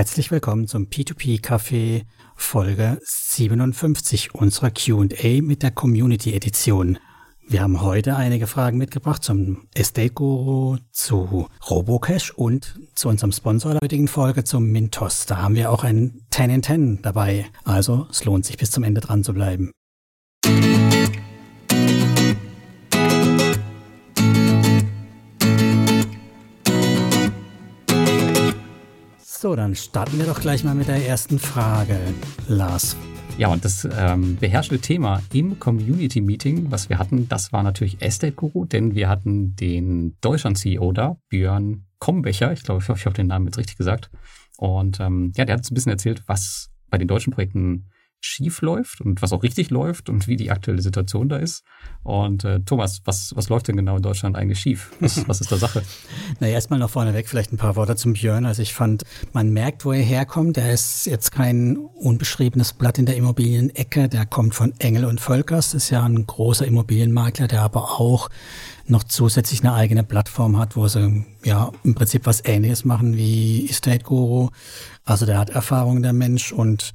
Herzlich willkommen zum P2P Café Folge 57 unserer Q&A mit der Community Edition. Wir haben heute einige Fragen mitgebracht zum Estate Guru, zu Robocash und zu unserem Sponsor der heutigen Folge zum Mintos. Da haben wir auch ein 10 in 10 dabei. Also es lohnt sich bis zum Ende dran zu bleiben. So, dann starten wir doch gleich mal mit der ersten Frage, Lars. Ja, und das ähm, beherrschende Thema im Community Meeting, was wir hatten, das war natürlich Estate Guru, denn wir hatten den Deutschland-CEO da, Björn Kombecher. Ich glaube, ich hoffe, ich habe den Namen jetzt richtig gesagt. Und ähm, ja, der hat uns ein bisschen erzählt, was bei den deutschen Projekten schief läuft und was auch richtig läuft und wie die aktuelle Situation da ist. Und äh, Thomas, was, was läuft denn genau in Deutschland eigentlich schief? Was, was ist da Sache? naja, erstmal noch vorneweg vielleicht ein paar Worte zum Björn. Also ich fand, man merkt, wo er herkommt. Er ist jetzt kein unbeschriebenes Blatt in der Immobilienecke. Der kommt von Engel und Völkers. Das ist ja ein großer Immobilienmakler, der aber auch noch zusätzlich eine eigene Plattform hat, wo sie ja im Prinzip was ähnliches machen wie Estate Guru. Also der hat Erfahrung, der Mensch, und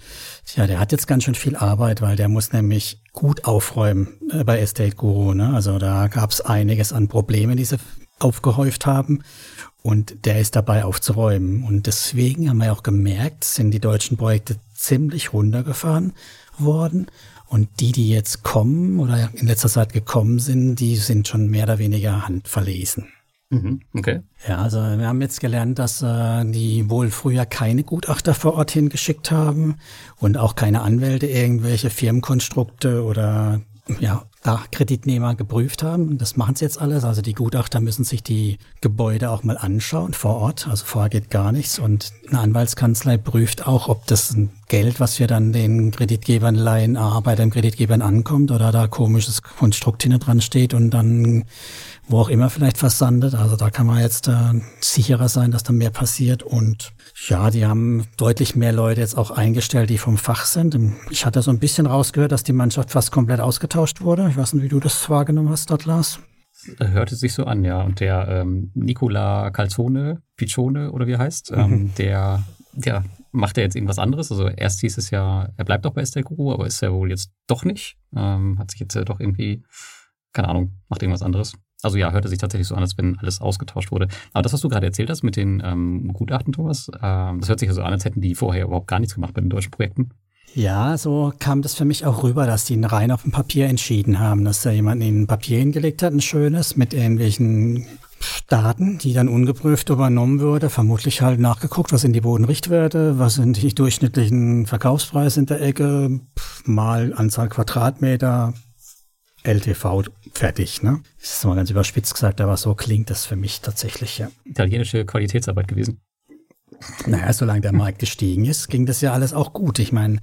ja, der hat jetzt ganz schön viel Arbeit, weil der muss nämlich gut aufräumen äh, bei Estate Guru. Ne? Also da gab es einiges an Problemen, die sie aufgehäuft haben. Und der ist dabei aufzuräumen. Und deswegen haben wir auch gemerkt, sind die deutschen Projekte ziemlich runtergefahren worden. Und die, die jetzt kommen oder in letzter Zeit gekommen sind, die sind schon mehr oder weniger handverlesen. Mhm, okay. Ja, also wir haben jetzt gelernt, dass äh, die wohl früher keine Gutachter vor Ort hingeschickt haben und auch keine Anwälte irgendwelche Firmenkonstrukte oder ja, da Kreditnehmer geprüft haben. Das machen sie jetzt alles. Also die Gutachter müssen sich die Gebäude auch mal anschauen vor Ort. Also vorher geht gar nichts. Und eine Anwaltskanzlei prüft auch, ob das Geld, was wir dann den Kreditgebern leihen, A, bei den Kreditgebern ankommt oder da komisches Konstrukt hinten dran steht und dann wo auch immer vielleicht versandet. Also da kann man jetzt äh, sicherer sein, dass da mehr passiert. Und ja, die haben deutlich mehr Leute jetzt auch eingestellt, die vom Fach sind. Ich hatte so ein bisschen rausgehört, dass die Mannschaft fast komplett ausgetauscht wurde. Ich weiß nicht, wie du das wahrgenommen hast dort, Lars. Hörte sich so an, ja. Und der ähm, Nicola Calzone, Piccione oder wie er heißt, ähm, mhm. der, der macht ja jetzt irgendwas anderes. Also erst hieß es ja, er bleibt auch bei Estelle Guru, aber ist er wohl jetzt doch nicht. Ähm, hat sich jetzt äh, doch irgendwie, keine Ahnung, macht irgendwas anderes. Also ja, hörte sich tatsächlich so an, als wenn alles ausgetauscht wurde. Aber das, was du gerade erzählt hast mit den ähm, Gutachten, Thomas, ähm, das hört sich ja so an, als hätten die vorher überhaupt gar nichts gemacht bei den deutschen Projekten. Ja, so kam das für mich auch rüber, dass die rein auf dem Papier entschieden haben, dass da jemand in ein Papier hingelegt hat, ein schönes, mit irgendwelchen Daten, die dann ungeprüft übernommen würde, vermutlich halt nachgeguckt, was sind die Bodenrichtwerte, was sind die durchschnittlichen Verkaufspreise in der Ecke, mal Anzahl Quadratmeter, LTV fertig, ne? Das ist mal ganz überspitzt gesagt, aber so klingt das für mich tatsächlich, ja. Italienische Qualitätsarbeit gewesen. Naja, solange der Markt gestiegen ist, ging das ja alles auch gut. Ich meine,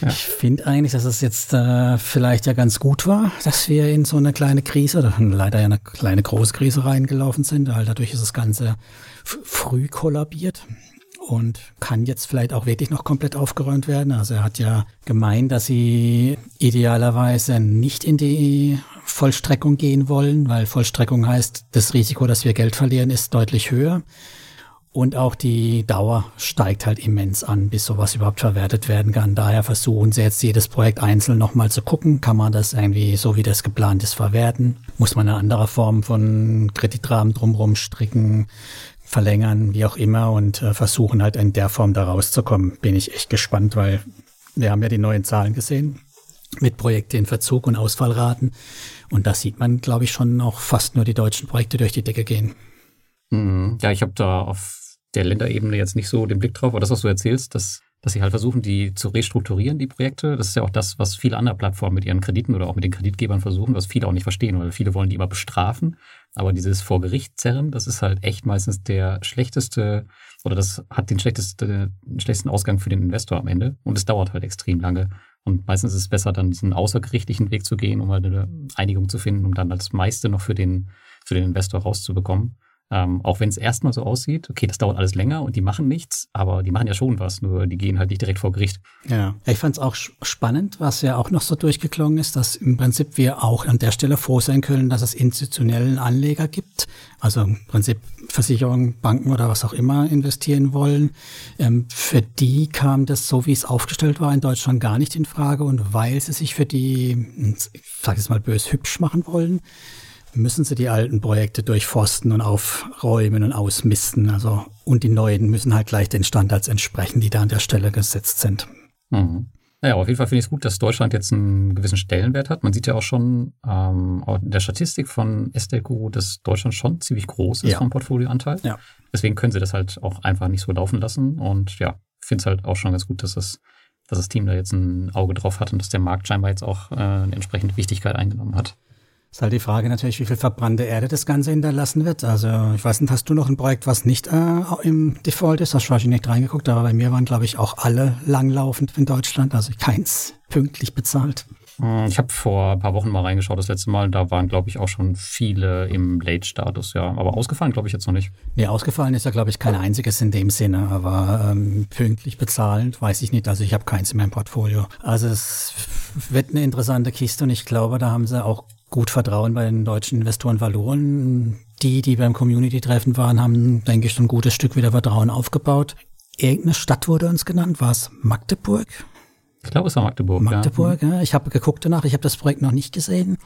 ja. ich finde eigentlich, dass es jetzt äh, vielleicht ja ganz gut war, dass wir in so eine kleine Krise, oder leider ja eine kleine große Krise reingelaufen sind, weil dadurch ist das Ganze früh kollabiert und kann jetzt vielleicht auch wirklich noch komplett aufgeräumt werden. Also er hat ja gemeint, dass sie idealerweise nicht in die Vollstreckung gehen wollen, weil Vollstreckung heißt, das Risiko, dass wir Geld verlieren, ist deutlich höher. Und auch die Dauer steigt halt immens an, bis sowas überhaupt verwertet werden kann. Daher versuchen sie jetzt jedes Projekt einzeln nochmal zu gucken. Kann man das irgendwie so wie das geplant ist verwerten? Muss man eine andere Form von Kreditrahmen drumherum stricken? Verlängern, wie auch immer, und äh, versuchen halt in der Form da rauszukommen. Bin ich echt gespannt, weil wir haben ja die neuen Zahlen gesehen mit Projekte in Verzug und Ausfallraten. Und da sieht man, glaube ich, schon noch fast nur die deutschen Projekte durch die Decke gehen. Mhm. Ja, ich habe da auf der Länderebene jetzt nicht so den Blick drauf, aber das, was du erzählst, dass, dass sie halt versuchen, die zu restrukturieren, die Projekte, das ist ja auch das, was viele andere Plattformen mit ihren Krediten oder auch mit den Kreditgebern versuchen, was viele auch nicht verstehen, weil viele wollen die immer bestrafen aber dieses vor Gericht zerren, das ist halt echt meistens der schlechteste oder das hat den, schlechteste, den schlechtesten Ausgang für den Investor am Ende und es dauert halt extrem lange. Und meistens ist es besser, dann diesen außergerichtlichen Weg zu gehen, um halt eine Einigung zu finden, um dann das meiste noch für den, für den Investor rauszubekommen. Ähm, auch wenn es erstmal so aussieht, okay, das dauert alles länger und die machen nichts, aber die machen ja schon was, nur die gehen halt nicht direkt vor Gericht. Ja, ich fand es auch spannend, was ja auch noch so durchgeklungen ist, dass im Prinzip wir auch an der Stelle froh sein können, dass es institutionellen Anleger gibt, also im Prinzip Versicherungen, Banken oder was auch immer investieren wollen. Ähm, für die kam das, so wie es aufgestellt war, in Deutschland gar nicht in Frage und weil sie sich für die, ich sage jetzt mal bös, hübsch machen wollen, müssen sie die alten Projekte durchforsten und aufräumen und ausmisten. Also, und die neuen müssen halt gleich den Standards entsprechen, die da an der Stelle gesetzt sind. Mhm. Naja, auf jeden Fall finde ich es gut, dass Deutschland jetzt einen gewissen Stellenwert hat. Man sieht ja auch schon ähm, in der Statistik von SDQ, dass Deutschland schon ziemlich groß ist ja. vom Portfolioanteil. Ja. Deswegen können sie das halt auch einfach nicht so laufen lassen. Und ja, ich finde es halt auch schon ganz gut, dass das, dass das Team da jetzt ein Auge drauf hat und dass der Markt scheinbar jetzt auch äh, eine entsprechende Wichtigkeit eingenommen hat. Ist halt die Frage natürlich, wie viel verbrannte Erde das Ganze hinterlassen wird. Also ich weiß nicht, hast du noch ein Projekt, was nicht äh, im Default ist? Hast du wahrscheinlich nicht reingeguckt, aber bei mir waren, glaube ich, auch alle langlaufend in Deutschland, also keins pünktlich bezahlt. Hm, ich habe vor ein paar Wochen mal reingeschaut, das letzte Mal. Da waren, glaube ich, auch schon viele im Late-Status, ja. Aber ausgefallen, glaube ich, jetzt noch nicht. Nee, ausgefallen ist ja, glaube ich, kein einziges in dem Sinne. Aber ähm, pünktlich bezahlend, weiß ich nicht. Also ich habe keins in meinem Portfolio. Also es wird eine interessante Kiste und ich glaube, da haben sie auch gut Vertrauen bei den deutschen Investoren verloren. Die, die beim Community-Treffen waren, haben, denke ich, schon ein gutes Stück wieder Vertrauen aufgebaut. Irgendeine Stadt wurde uns genannt. War es Magdeburg? Ich glaube, es war Magdeburg. Magdeburg, ja. ja. Ich habe geguckt danach. Ich habe das Projekt noch nicht gesehen.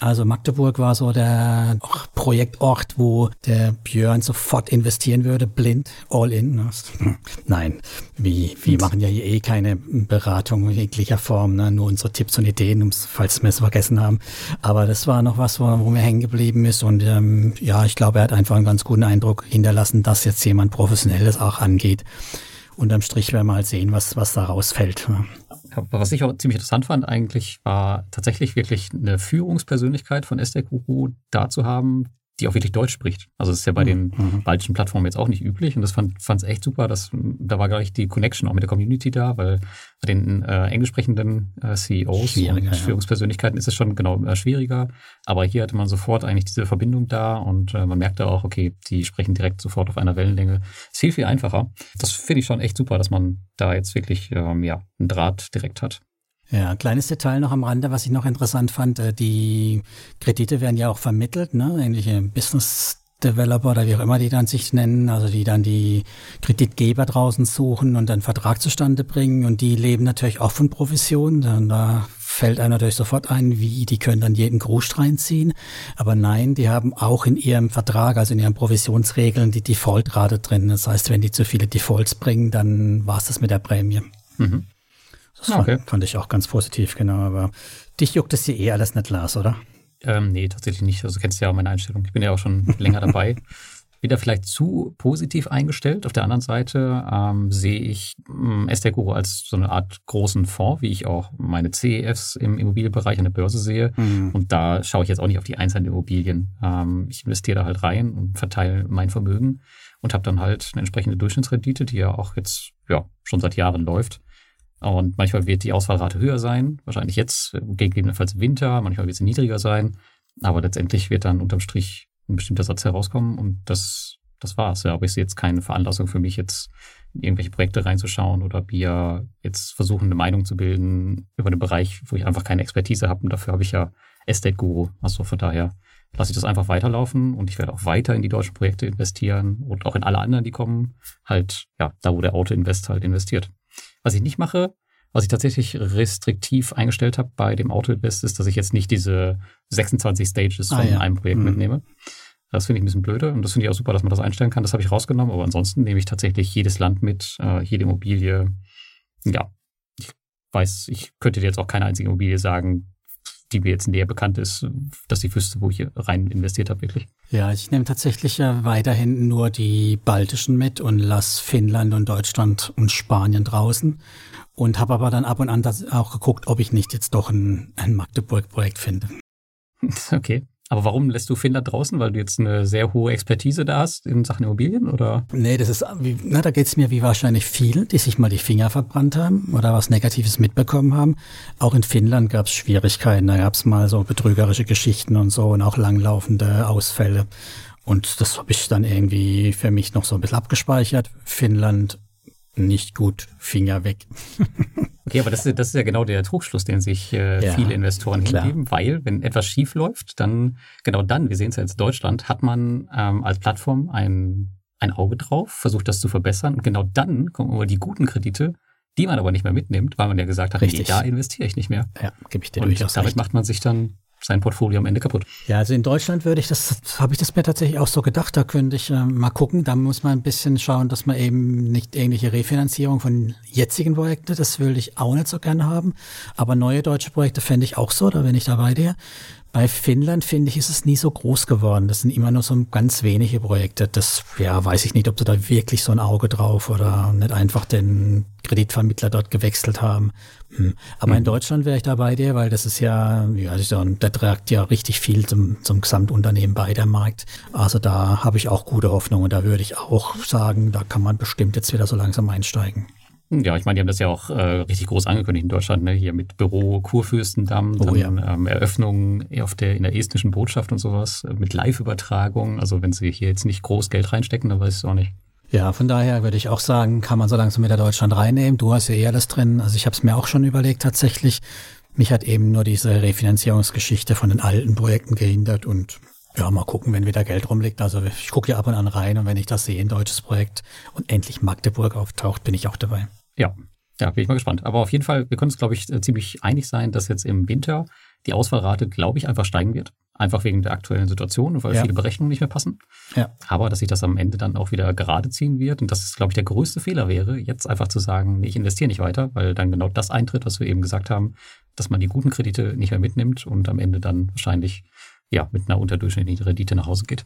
Also Magdeburg war so der Projektort, wo der Björn sofort investieren würde, blind, all in. Ne? Nein, wie, wir machen ja hier eh keine Beratung in jeglicher Form, ne? nur unsere Tipps und Ideen, falls wir es vergessen haben. Aber das war noch was, wo, wo mir hängen geblieben ist. Und ähm, ja, ich glaube, er hat einfach einen ganz guten Eindruck hinterlassen, dass jetzt jemand Professionelles auch angeht. Unterm Strich werden wir halt sehen, was, was da rausfällt. Ne? Was ich auch ziemlich interessant fand eigentlich, war tatsächlich wirklich eine Führungspersönlichkeit von Guru da zu haben, die auch wirklich Deutsch spricht. Also das ist ja bei den mhm. baltischen Plattformen jetzt auch nicht üblich und das fand es echt super, dass da war gleich die Connection auch mit der Community da, weil bei den äh, englisch sprechenden äh, CEOs und ja. Führungspersönlichkeiten ist es schon genau äh, schwieriger, aber hier hatte man sofort eigentlich diese Verbindung da und äh, man merkte auch, okay, die sprechen direkt sofort auf einer Wellenlänge. Ist viel, viel einfacher. Das finde ich schon echt super, dass man da jetzt wirklich ähm, ja, einen Draht direkt hat. Ja, kleines Detail noch am Rande, was ich noch interessant fand. Äh, die Kredite werden ja auch vermittelt, ne? Ähnliche Business Developer oder wie auch immer die dann sich nennen, also die dann die Kreditgeber draußen suchen und dann Vertrag zustande bringen und die leben natürlich auch von Provisionen. Da fällt einer natürlich sofort ein, wie, die können dann jeden Grusch reinziehen. Aber nein, die haben auch in ihrem Vertrag, also in ihren Provisionsregeln, die Defaultrate drin. Das heißt, wenn die zu viele Defaults bringen, dann war es das mit der Prämie. Mhm. Das okay. fand, fand, ich auch ganz positiv, genau. Aber dich juckt es dir eh alles nicht, Lars, oder? Ähm, nee, tatsächlich nicht. Also du kennst ja auch meine Einstellung. Ich bin ja auch schon länger dabei. Wieder vielleicht zu positiv eingestellt. Auf der anderen Seite ähm, sehe ich ähm, Guru als so eine Art großen Fonds, wie ich auch meine CEFs im Immobilienbereich an der Börse sehe. Mhm. Und da schaue ich jetzt auch nicht auf die einzelnen Immobilien. Ähm, ich investiere da halt rein und verteile mein Vermögen und habe dann halt eine entsprechende Durchschnittsrendite, die ja auch jetzt ja schon seit Jahren läuft. Und manchmal wird die Ausfallrate höher sein, wahrscheinlich jetzt, gegebenenfalls Winter, manchmal wird sie niedriger sein. Aber letztendlich wird dann unterm Strich ein bestimmter Satz herauskommen und das, das war's. Ja, aber ich sehe jetzt keine Veranlassung für mich, jetzt in irgendwelche Projekte reinzuschauen oder wir jetzt versuchen, eine Meinung zu bilden über einen Bereich, wo ich einfach keine Expertise habe. Und dafür habe ich ja Estate Guru. Also von daher lasse ich das einfach weiterlaufen und ich werde auch weiter in die deutschen Projekte investieren und auch in alle anderen, die kommen. Halt, ja, da wo der Auto-Invest halt investiert. Was ich nicht mache, was ich tatsächlich restriktiv eingestellt habe bei dem Auto-Invest, ist, dass ich jetzt nicht diese 26 Stages ah, von ja. einem Projekt mhm. mitnehme. Das finde ich ein bisschen blöde und das finde ich auch super, dass man das einstellen kann. Das habe ich rausgenommen, aber ansonsten nehme ich tatsächlich jedes Land mit, äh, jede Immobilie. Ja, ich weiß, ich könnte dir jetzt auch keine einzige Immobilie sagen, die mir jetzt näher bekannt ist, dass ich wüsste, wo ich rein investiert habe, wirklich. Ja, ich nehme tatsächlich ja weiterhin nur die baltischen mit und lasse Finnland und Deutschland und Spanien draußen und habe aber dann ab und an auch geguckt, ob ich nicht jetzt doch ein, ein Magdeburg-Projekt finde. Okay. Aber warum lässt du Finnland draußen? Weil du jetzt eine sehr hohe Expertise da hast in Sachen Immobilien, oder? Nee, das ist, na, da geht es mir wie wahrscheinlich vielen, die sich mal die Finger verbrannt haben oder was Negatives mitbekommen haben. Auch in Finnland gab es Schwierigkeiten. Da gab es mal so betrügerische Geschichten und so und auch langlaufende Ausfälle. Und das habe ich dann irgendwie für mich noch so ein bisschen abgespeichert. Finnland nicht gut, Finger weg. okay, aber das ist, das ist ja genau der Trugschluss, den sich äh, ja, viele Investoren klar. hingeben, weil wenn etwas schief läuft, dann, genau dann, wir sehen es ja jetzt in Deutschland, hat man ähm, als Plattform ein, ein Auge drauf, versucht das zu verbessern und genau dann kommen aber die guten Kredite, die man aber nicht mehr mitnimmt, weil man ja gesagt hat, Richtig. Nee, da investiere ich nicht mehr. Ja, gebe ich dir und durchaus damit recht. macht man sich dann sein Portfolio am Ende kaputt. Ja, also in Deutschland würde ich das, habe ich das mir tatsächlich auch so gedacht, da könnte ich äh, mal gucken, da muss man ein bisschen schauen, dass man eben nicht irgendwelche Refinanzierung von jetzigen Projekten, das würde ich auch nicht so gerne haben, aber neue deutsche Projekte fände ich auch so, da bin ich dabei dir. Bei Finnland, finde ich, ist es nie so groß geworden. Das sind immer nur so ganz wenige Projekte. Das, ja, weiß ich nicht, ob sie da wirklich so ein Auge drauf oder nicht einfach den Kreditvermittler dort gewechselt haben. Hm. Aber mhm. in Deutschland wäre ich da bei dir, weil das ist ja, ja, der trägt ja richtig viel zum, zum Gesamtunternehmen bei, der Markt. Also da habe ich auch gute Hoffnung und da würde ich auch sagen, da kann man bestimmt jetzt wieder so langsam einsteigen. Ja, ich meine, die haben das ja auch äh, richtig groß angekündigt in Deutschland, ne? hier mit Büro Kurfürstendamm, oh, dann ja. ähm, Eröffnung auf der, in der estnischen Botschaft und sowas, äh, mit Live-Übertragung. Also wenn sie hier jetzt nicht groß Geld reinstecken, dann weiß ich es auch nicht. Ja, von daher würde ich auch sagen, kann man so langsam wieder Deutschland reinnehmen. Du hast ja eh alles drin. Also ich habe es mir auch schon überlegt tatsächlich. Mich hat eben nur diese Refinanzierungsgeschichte von den alten Projekten gehindert und ja, mal gucken, wenn wieder Geld rumliegt. Also ich gucke ja ab und an rein und wenn ich das sehe, ein deutsches Projekt und endlich Magdeburg auftaucht, bin ich auch dabei. Ja, ja, bin ich mal gespannt. Aber auf jeden Fall, wir können uns, glaube ich, äh, ziemlich einig sein, dass jetzt im Winter die Ausfallrate, glaube ich, einfach steigen wird. Einfach wegen der aktuellen Situation, weil ja. viele Berechnungen nicht mehr passen. Ja. Aber dass sich das am Ende dann auch wieder gerade ziehen wird und dass es, glaube ich, der größte Fehler wäre, jetzt einfach zu sagen, nee, ich investiere nicht weiter, weil dann genau das eintritt, was wir eben gesagt haben, dass man die guten Kredite nicht mehr mitnimmt und am Ende dann wahrscheinlich ja mit einer unterdurchschnittlichen Rendite nach Hause geht.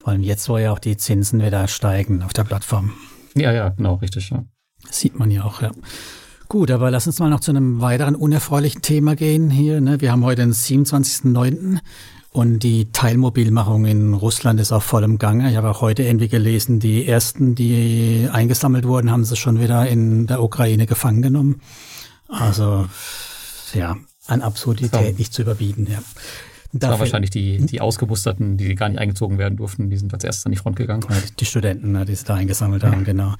Vor allem jetzt, wo ja auch die Zinsen wieder steigen auf der Plattform. Ja, ja, genau, richtig. Ja. Sieht man ja auch, ja. Gut, aber lass uns mal noch zu einem weiteren unerfreulichen Thema gehen hier. Ne? Wir haben heute den 27.09. und die Teilmobilmachung in Russland ist auf vollem Gange. Ich habe auch heute irgendwie gelesen, die ersten, die eingesammelt wurden, haben sie schon wieder in der Ukraine gefangen genommen. Also ja, an Absurdität nicht zu überbieten, ja. Das war wahrscheinlich die, hm? die Ausgemusterten, die gar nicht eingezogen werden durften, die sind als erstes an die Front gegangen. Die Studenten, ne, die sie da eingesammelt haben, ja. genau.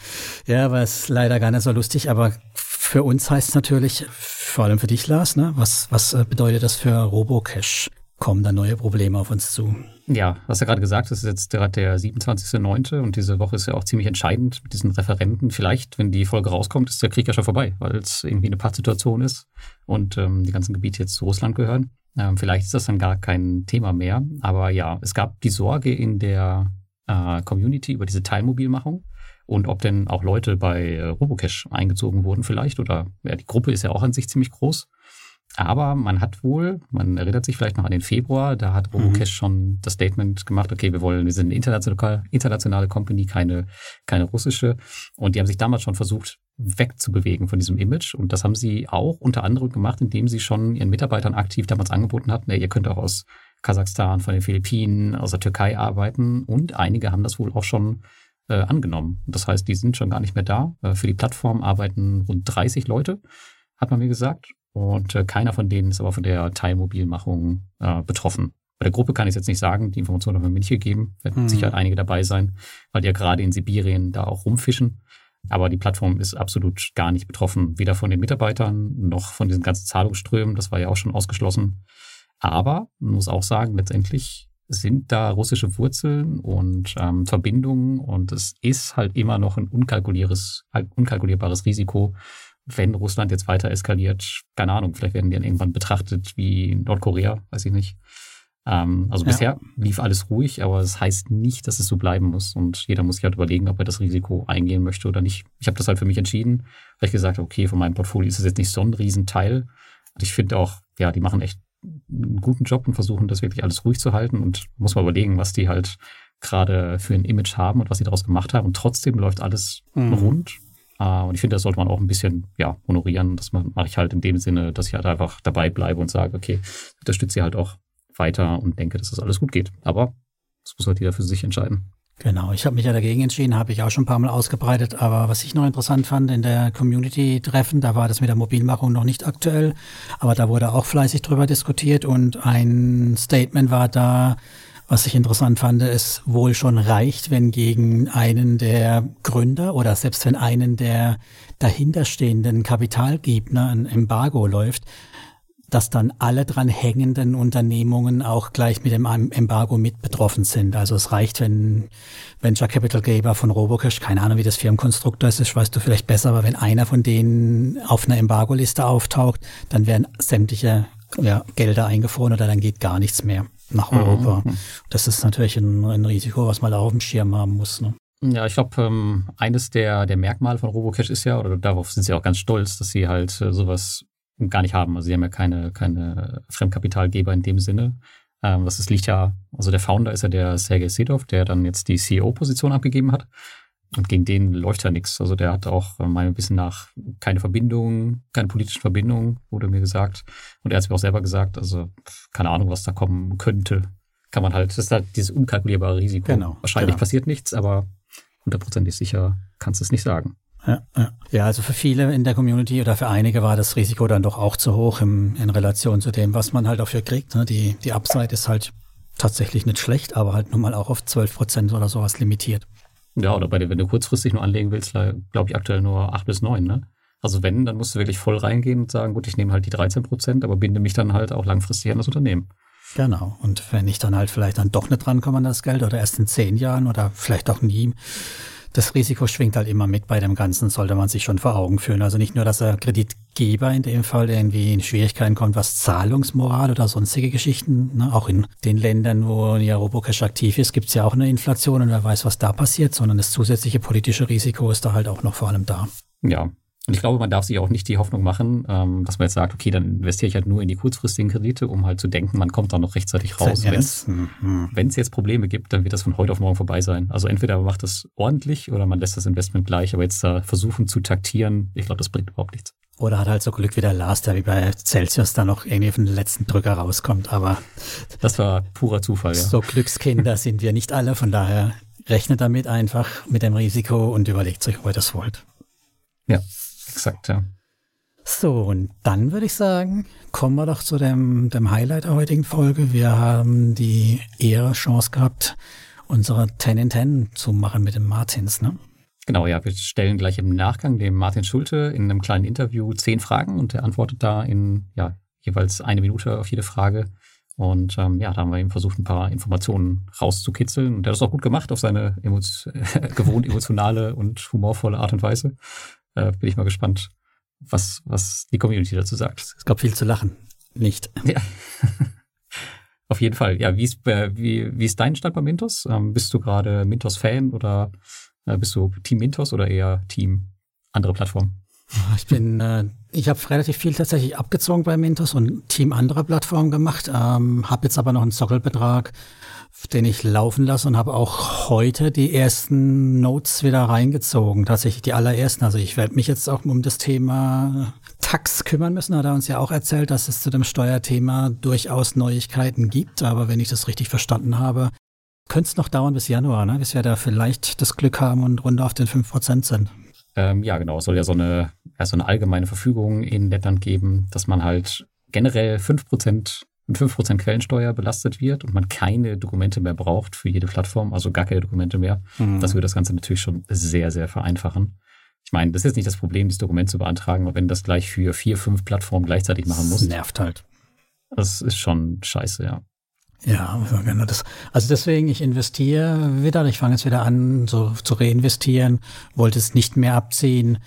Ja, war es leider gar nicht so lustig, aber für uns heißt es natürlich, vor allem für dich, Lars, ne, was, was äh, bedeutet das für Robocash? Kommen da neue Probleme auf uns zu? Ja, hast ja gerade gesagt, das ist jetzt gerade der 27.09. und diese Woche ist ja auch ziemlich entscheidend mit diesen Referenten. Vielleicht, wenn die Folge rauskommt, ist der Krieg ja schon vorbei, weil es irgendwie eine Pattsituation ist und ähm, die ganzen Gebiete jetzt zu Russland gehören. Ähm, vielleicht ist das dann gar kein Thema mehr. Aber ja, es gab die Sorge in der äh, Community über diese Teilmobilmachung und ob denn auch Leute bei äh, Robocash eingezogen wurden vielleicht. Oder ja, die Gruppe ist ja auch an sich ziemlich groß. Aber man hat wohl, man erinnert sich vielleicht noch an den Februar, da hat Robocash mhm. schon das Statement gemacht, okay, wir wollen, wir sind eine internationale, internationale Company, keine, keine russische. Und die haben sich damals schon versucht, wegzubewegen von diesem Image. Und das haben sie auch unter anderem gemacht, indem sie schon ihren Mitarbeitern aktiv damals angeboten hatten, ja, ihr könnt auch aus Kasachstan, von den Philippinen, aus der Türkei arbeiten. Und einige haben das wohl auch schon äh, angenommen. Das heißt, die sind schon gar nicht mehr da. Äh, für die Plattform arbeiten rund 30 Leute, hat man mir gesagt. Und äh, keiner von denen ist aber von der Teilmobilmachung äh, betroffen. Bei der Gruppe kann ich es jetzt nicht sagen, die Informationen haben wir mir nicht gegeben. Werden mhm. sicher einige dabei sein, weil die ja gerade in Sibirien da auch rumfischen. Aber die Plattform ist absolut gar nicht betroffen, weder von den Mitarbeitern noch von diesen ganzen Zahlungsströmen. Das war ja auch schon ausgeschlossen. Aber man muss auch sagen, letztendlich sind da russische Wurzeln und ähm, Verbindungen und es ist halt immer noch ein unkalkulierbares, unkalkulierbares Risiko, wenn Russland jetzt weiter eskaliert. Keine Ahnung, vielleicht werden die dann irgendwann betrachtet wie Nordkorea, weiß ich nicht. Ähm, also ja. bisher lief alles ruhig, aber es das heißt nicht, dass es so bleiben muss. Und jeder muss sich halt überlegen, ob er das Risiko eingehen möchte oder nicht. Ich habe das halt für mich entschieden, weil ich gesagt habe, okay, von meinem Portfolio ist es jetzt nicht so ein Riesenteil. Und ich finde auch, ja, die machen echt einen guten Job und versuchen das wirklich alles ruhig zu halten und muss mal überlegen, was die halt gerade für ein Image haben und was sie daraus gemacht haben. Und trotzdem läuft alles mhm. rund. Uh, und ich finde, das sollte man auch ein bisschen ja, honorieren. Das mache ich halt in dem Sinne, dass ich halt einfach dabei bleibe und sage, okay, unterstütze sie halt auch weiter und denke, dass das alles gut geht. Aber das muss halt jeder für sich entscheiden. Genau, ich habe mich ja dagegen entschieden, habe ich auch schon ein paar Mal ausgebreitet. Aber was ich noch interessant fand in der Community-Treffen, da war das mit der Mobilmachung noch nicht aktuell, aber da wurde auch fleißig drüber diskutiert und ein Statement war da, Was ich interessant fand, ist wohl schon reicht, wenn gegen einen der Gründer oder selbst wenn einen der dahinterstehenden Kapitalgeber ein Embargo läuft, dass dann alle dran hängenden Unternehmungen auch gleich mit dem Embargo mit betroffen sind. Also es reicht, wenn Venture Capital Geber von Robocash, keine Ahnung, wie das Firmenkonstrukt ist, das weißt du vielleicht besser, aber wenn einer von denen auf einer Embargo-Liste auftaucht, dann werden sämtliche ja, Gelder eingefroren oder dann geht gar nichts mehr nach mhm, Europa. Mhm. Das ist natürlich ein, ein, Risiko, was man da auf dem Schirm haben muss. Ne? Ja, ich glaube, ähm, eines der, der Merkmale von Robocash ist ja, oder darauf sind sie auch ganz stolz, dass sie halt äh, sowas gar nicht haben. Also sie haben ja keine, keine Fremdkapitalgeber in dem Sinne. Ähm, das ist, liegt ja, also der Founder ist ja der Sergei Sedov, der dann jetzt die CEO-Position abgegeben hat. Und gegen den läuft ja nichts. Also der hat auch äh, meinem Wissen nach keine Verbindung, keine politischen Verbindungen, wurde mir gesagt. Und er hat es mir auch selber gesagt. Also keine Ahnung, was da kommen könnte. Kann man halt, das ist halt dieses unkalkulierbare Risiko. Genau, Wahrscheinlich genau. passiert nichts, aber hundertprozentig sicher kannst du es nicht sagen. Ja, ja. ja, also für viele in der Community oder für einige war das Risiko dann doch auch zu hoch im, in Relation zu dem, was man halt dafür kriegt. Ne? Die, die Upside ist halt tatsächlich nicht schlecht, aber halt nun mal auch auf 12 Prozent oder sowas limitiert. Ja, oder bei dir, wenn du kurzfristig nur anlegen willst, glaube ich aktuell nur 8 bis 9, ne? Also wenn, dann musst du wirklich voll reingehen und sagen, gut, ich nehme halt die 13 Prozent, aber binde mich dann halt auch langfristig an das Unternehmen. Genau. Und wenn ich dann halt vielleicht dann doch nicht drankomme an das Geld oder erst in zehn Jahren oder vielleicht auch nie, das Risiko schwingt halt immer mit bei dem Ganzen, sollte man sich schon vor Augen führen. Also nicht nur, dass der Kreditgeber in dem Fall irgendwie in Schwierigkeiten kommt, was Zahlungsmoral oder sonstige Geschichten, ne? auch in den Ländern, wo ja Robocash aktiv ist, gibt es ja auch eine Inflation und wer weiß, was da passiert, sondern das zusätzliche politische Risiko ist da halt auch noch vor allem da. Ja, und ich glaube, man darf sich auch nicht die Hoffnung machen, ähm, dass man jetzt sagt, okay, dann investiere ich halt nur in die kurzfristigen Kredite, um halt zu denken, man kommt da noch rechtzeitig raus. Wenn es mhm. jetzt Probleme gibt, dann wird das von heute auf morgen vorbei sein. Also entweder man macht das ordentlich oder man lässt das Investment gleich, aber jetzt da versuchen zu taktieren, ich glaube, das bringt überhaupt nichts. Oder hat halt so Glück wie der Lars, der wie bei Celsius da noch irgendwie von den letzten Drücker rauskommt. Aber das war purer Zufall, ja. So Glückskinder sind wir nicht alle, von daher rechnet damit einfach mit dem Risiko und überlegt euch, ob ihr das wollt. Ja. Exakt, ja. So, und dann würde ich sagen, kommen wir doch zu dem, dem Highlight der heutigen Folge. Wir haben die Ehre, Chance gehabt, unsere 10 in 10 zu machen mit dem Martins, ne? Genau, ja, wir stellen gleich im Nachgang dem Martin Schulte in einem kleinen Interview zehn Fragen und er antwortet da in ja, jeweils eine Minute auf jede Frage. Und ähm, ja, da haben wir ihm versucht, ein paar Informationen rauszukitzeln. Und der hat das auch gut gemacht auf seine emo gewohnt emotionale und humorvolle Art und Weise. Äh, bin ich mal gespannt, was, was die Community dazu sagt. Es gab viel zu lachen. Nicht. Ja. Auf jeden Fall. Ja, wie ist, äh, wie, wie ist dein Stand bei Mintos? Ähm, bist du gerade Mintos-Fan oder äh, bist du Team Mintos oder eher Team andere Plattformen? Ich bin, äh, ich habe relativ viel tatsächlich abgezogen bei Mintos und Team anderer Plattformen gemacht, ähm, habe jetzt aber noch einen Sockelbetrag den ich laufen lasse und habe auch heute die ersten Notes wieder reingezogen, tatsächlich die allerersten. Also ich werde mich jetzt auch um das Thema Tax kümmern müssen. Hat er uns ja auch erzählt, dass es zu dem Steuerthema durchaus Neuigkeiten gibt. Aber wenn ich das richtig verstanden habe, könnte es noch dauern bis Januar, ne? bis wir da vielleicht das Glück haben und rund auf den 5% sind. Ähm, ja, genau. Es soll ja so eine, ja, so eine allgemeine Verfügung in Lettland geben, dass man halt generell 5% mit 5% Quellensteuer belastet wird und man keine Dokumente mehr braucht für jede Plattform, also gar keine Dokumente mehr. Mhm. Das würde das Ganze natürlich schon sehr, sehr vereinfachen. Ich meine, das ist jetzt nicht das Problem, dieses Dokument zu beantragen, aber wenn das gleich für vier, fünf Plattformen gleichzeitig machen muss. Das nervt halt. Das ist schon scheiße, ja. Ja, genau das. Also deswegen, ich investiere wieder, ich fange jetzt wieder an, so zu reinvestieren, wollte es nicht mehr abziehen.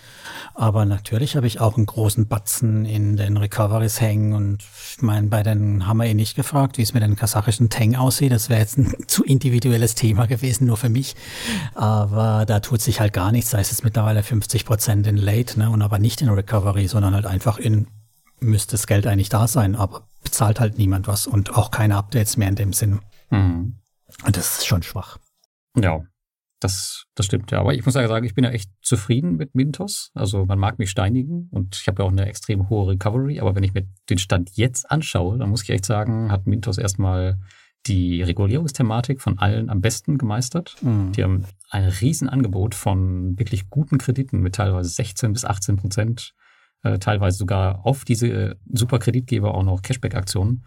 Aber natürlich habe ich auch einen großen Batzen in den Recoveries hängen. Und ich meine, bei den haben wir eh nicht gefragt, wie es mit den kasachischen Teng aussieht. Das wäre jetzt ein zu individuelles Thema gewesen, nur für mich. Aber da tut sich halt gar nichts. Da ist es mittlerweile 50 Prozent in Late, ne? Und aber nicht in Recovery, sondern halt einfach in müsste das Geld eigentlich da sein, aber bezahlt halt niemand was und auch keine Updates mehr in dem Sinn. Mhm. Und das ist schon schwach. Ja, das, das stimmt ja. Aber ich muss ja sagen, ich bin ja echt zufrieden mit Mintos. Also man mag mich steinigen und ich habe ja auch eine extrem hohe Recovery. Aber wenn ich mir den Stand jetzt anschaue, dann muss ich echt sagen, hat Mintos erstmal die Regulierungsthematik von allen am besten gemeistert. Mhm. Die haben ein Riesenangebot von wirklich guten Krediten mit teilweise 16 bis 18 Prozent äh, teilweise sogar auf diese äh, Superkreditgeber auch noch Cashback-Aktionen,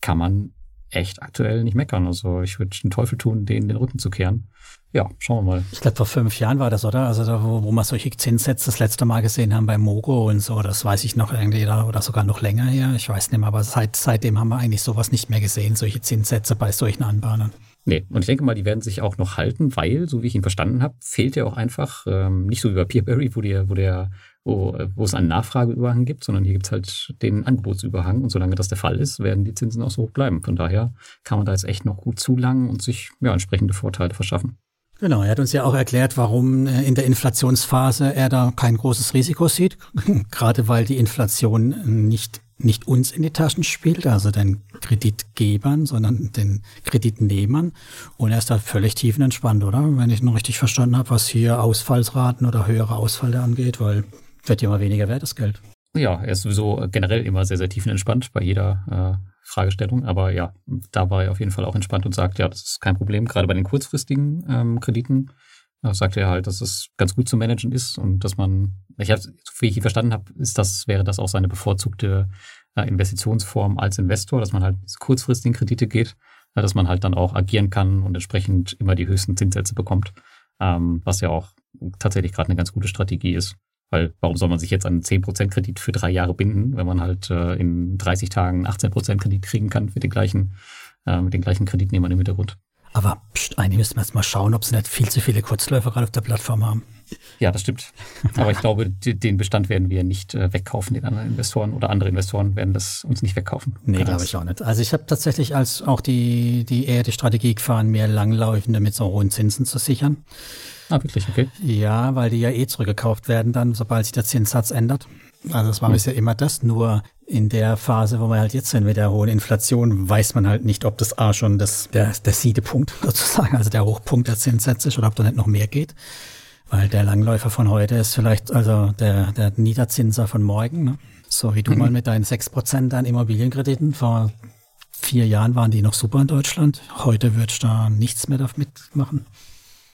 kann man echt aktuell nicht meckern. Also ich würde den Teufel tun, denen den Rücken zu kehren. Ja, schauen wir mal. Ich glaube, vor fünf Jahren war das, oder? Also da, wo, wo wir solche Zinssätze das letzte Mal gesehen haben bei Mogo und so, das weiß ich noch irgendwie da, oder sogar noch länger her. Ich weiß nicht mehr, aber seit, seitdem haben wir eigentlich sowas nicht mehr gesehen, solche Zinssätze bei solchen Anbahnern. Nee, und ich denke mal, die werden sich auch noch halten, weil, so wie ich ihn verstanden habe, fehlt ja auch einfach, ähm, nicht so wie bei Peerberry, wo der, wo der, wo, wo es einen Nachfrageüberhang gibt, sondern hier gibt es halt den Angebotsüberhang und solange das der Fall ist, werden die Zinsen auch so hoch bleiben. Von daher kann man da jetzt echt noch gut zulangen und sich ja, entsprechende Vorteile verschaffen. Genau, er hat uns ja auch erklärt, warum äh, in der Inflationsphase er da kein großes Risiko sieht, gerade weil die Inflation nicht nicht uns in die Taschen spielt, also den Kreditgebern, sondern den Kreditnehmern. Und er ist da völlig tiefenentspannt, oder? Wenn ich noch richtig verstanden habe, was hier Ausfallsraten oder höhere Ausfälle angeht, weil wird ja immer weniger wert, das Geld. Ja, er ist sowieso generell immer sehr, sehr tiefenentspannt bei jeder äh, Fragestellung. Aber ja, da war er auf jeden Fall auch entspannt und sagt, ja, das ist kein Problem. Gerade bei den kurzfristigen ähm, Krediten äh, sagt er halt, dass es ganz gut zu managen ist und dass man, ich habe, so wie ich ihn verstanden habe, ist das, wäre das auch seine bevorzugte äh, Investitionsform als Investor, dass man halt kurzfristigen Kredite geht, äh, dass man halt dann auch agieren kann und entsprechend immer die höchsten Zinssätze bekommt, ähm, was ja auch tatsächlich gerade eine ganz gute Strategie ist. Weil warum soll man sich jetzt an 10% Kredit für drei Jahre binden, wenn man halt äh, in 30 Tagen 18% Kredit kriegen kann mit den gleichen, äh, mit den gleichen Kreditnehmern im Hintergrund? Aber pst, eigentlich müssen wir jetzt mal schauen, ob sie nicht viel zu viele Kurzläufer gerade auf der Plattform haben. Ja, das stimmt. Aber ich glaube, den Bestand werden wir nicht äh, wegkaufen, den anderen Investoren oder andere Investoren werden das uns nicht wegkaufen. Nee, glaube ich auch nicht. Also ich habe tatsächlich als auch die, die eher die Strategie gefahren, mehr langlaufende mit so hohen Zinsen zu sichern. Ah, wirklich, okay. Ja, weil die ja eh zurückgekauft werden dann, sobald sich der Zinssatz ändert. Also das war hm. bisher immer das, nur in der Phase, wo wir halt jetzt sind mit der hohen Inflation, weiß man halt nicht, ob das A schon das, der, der Siedepunkt sozusagen, also der Hochpunkt der Zinssätze ist oder ob da nicht noch mehr geht. Weil der Langläufer von heute ist vielleicht also der, der Niederzinser von morgen. Ne? So wie du mhm. mal mit deinen 6% an Immobilienkrediten vor vier Jahren waren die noch super in Deutschland. Heute würdest du da nichts mehr damit machen.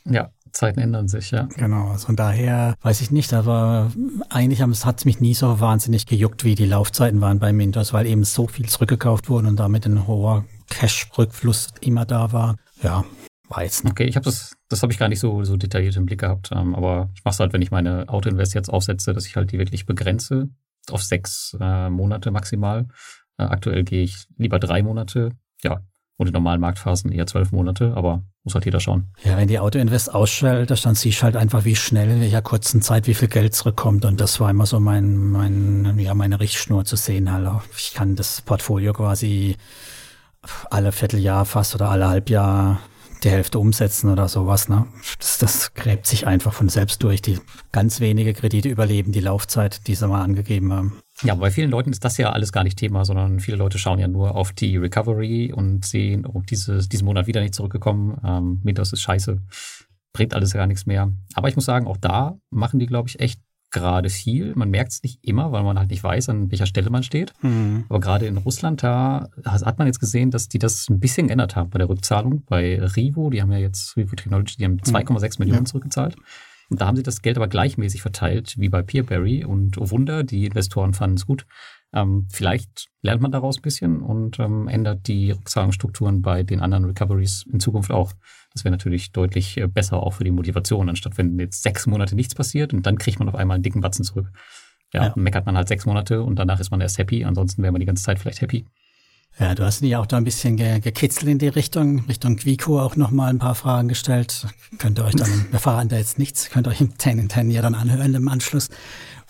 Ja, Zeiten ändern sich, ja. Genau, also von daher weiß ich nicht, aber eigentlich hat es mich nie so wahnsinnig gejuckt, wie die Laufzeiten waren bei Mintos, weil eben so viel zurückgekauft wurde und damit ein hoher Cash-Rückfluss immer da war. Ja, weiß nicht. Okay, ich habe das, das habe ich gar nicht so, so detailliert im Blick gehabt, ähm, aber ich mache es halt, wenn ich meine Autoinvest jetzt aufsetze, dass ich halt die wirklich begrenze auf sechs äh, Monate maximal. Äh, aktuell gehe ich lieber drei Monate. Ja, und in normalen Marktphasen eher zwölf Monate, aber muss halt jeder schauen. Ja, wenn die Autoinvest ausschaltet, dann siehst du halt einfach, wie schnell in welcher kurzen Zeit wie viel Geld zurückkommt. Und das war immer so mein, mein, ja, meine Richtschnur zu sehen. Halt. Ich kann das Portfolio quasi alle Vierteljahr fast oder alle Halbjahr die Hälfte umsetzen oder sowas. Ne? Das, das gräbt sich einfach von selbst durch. Die ganz wenige Kredite überleben die Laufzeit, die sie mal angegeben haben. Ja, bei vielen Leuten ist das ja alles gar nicht Thema, sondern viele Leute schauen ja nur auf die Recovery und sehen, oh, dieses, diesen Monat wieder nicht zurückgekommen. Ähm, Windows ist scheiße, bringt alles gar nichts mehr. Aber ich muss sagen, auch da machen die, glaube ich, echt gerade viel. Man merkt es nicht immer, weil man halt nicht weiß, an welcher Stelle man steht. Mhm. Aber gerade in Russland, da hat man jetzt gesehen, dass die das ein bisschen geändert haben bei der Rückzahlung. Bei Rivo, die haben ja jetzt, Rivo Technology, die haben 2,6 mhm. Millionen ja. zurückgezahlt. Und da haben sie das Geld aber gleichmäßig verteilt, wie bei Peerberry. Und oh Wunder, die Investoren fanden es gut. Ähm, vielleicht lernt man daraus ein bisschen und ähm, ändert die Rückzahlungsstrukturen bei den anderen Recoveries in Zukunft auch. Das wäre natürlich deutlich äh, besser auch für die Motivation, anstatt wenn jetzt sechs Monate nichts passiert und dann kriegt man auf einmal einen dicken Batzen zurück. Ja, ja. meckert man halt sechs Monate und danach ist man erst happy. Ansonsten wäre man die ganze Zeit vielleicht happy. Ja, du hast mich auch da ein bisschen ge gekitzelt in die Richtung, Richtung Quico auch nochmal ein paar Fragen gestellt. Könnt ihr euch dann, wir verraten da jetzt nichts, könnt ihr euch im 10 in 10 ja dann anhören im Anschluss.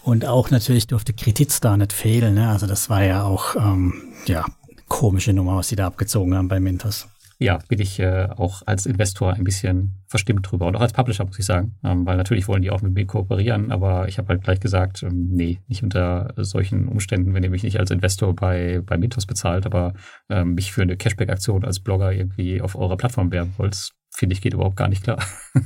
Und auch natürlich durfte Kreditstar nicht fehlen. Ne? Also das war ja auch, ähm, ja, komische Nummer, was sie da abgezogen haben bei Mintos ja, bin ich äh, auch als Investor ein bisschen verstimmt drüber und auch als Publisher, muss ich sagen. Ähm, weil natürlich wollen die auch mit mir kooperieren, aber ich habe halt gleich gesagt, ähm, nee, nicht unter solchen Umständen, wenn ihr mich nicht als Investor bei, bei Mintos bezahlt, aber ähm, mich für eine Cashback-Aktion als Blogger irgendwie auf eurer Plattform werben wollt, finde ich, geht überhaupt gar nicht klar.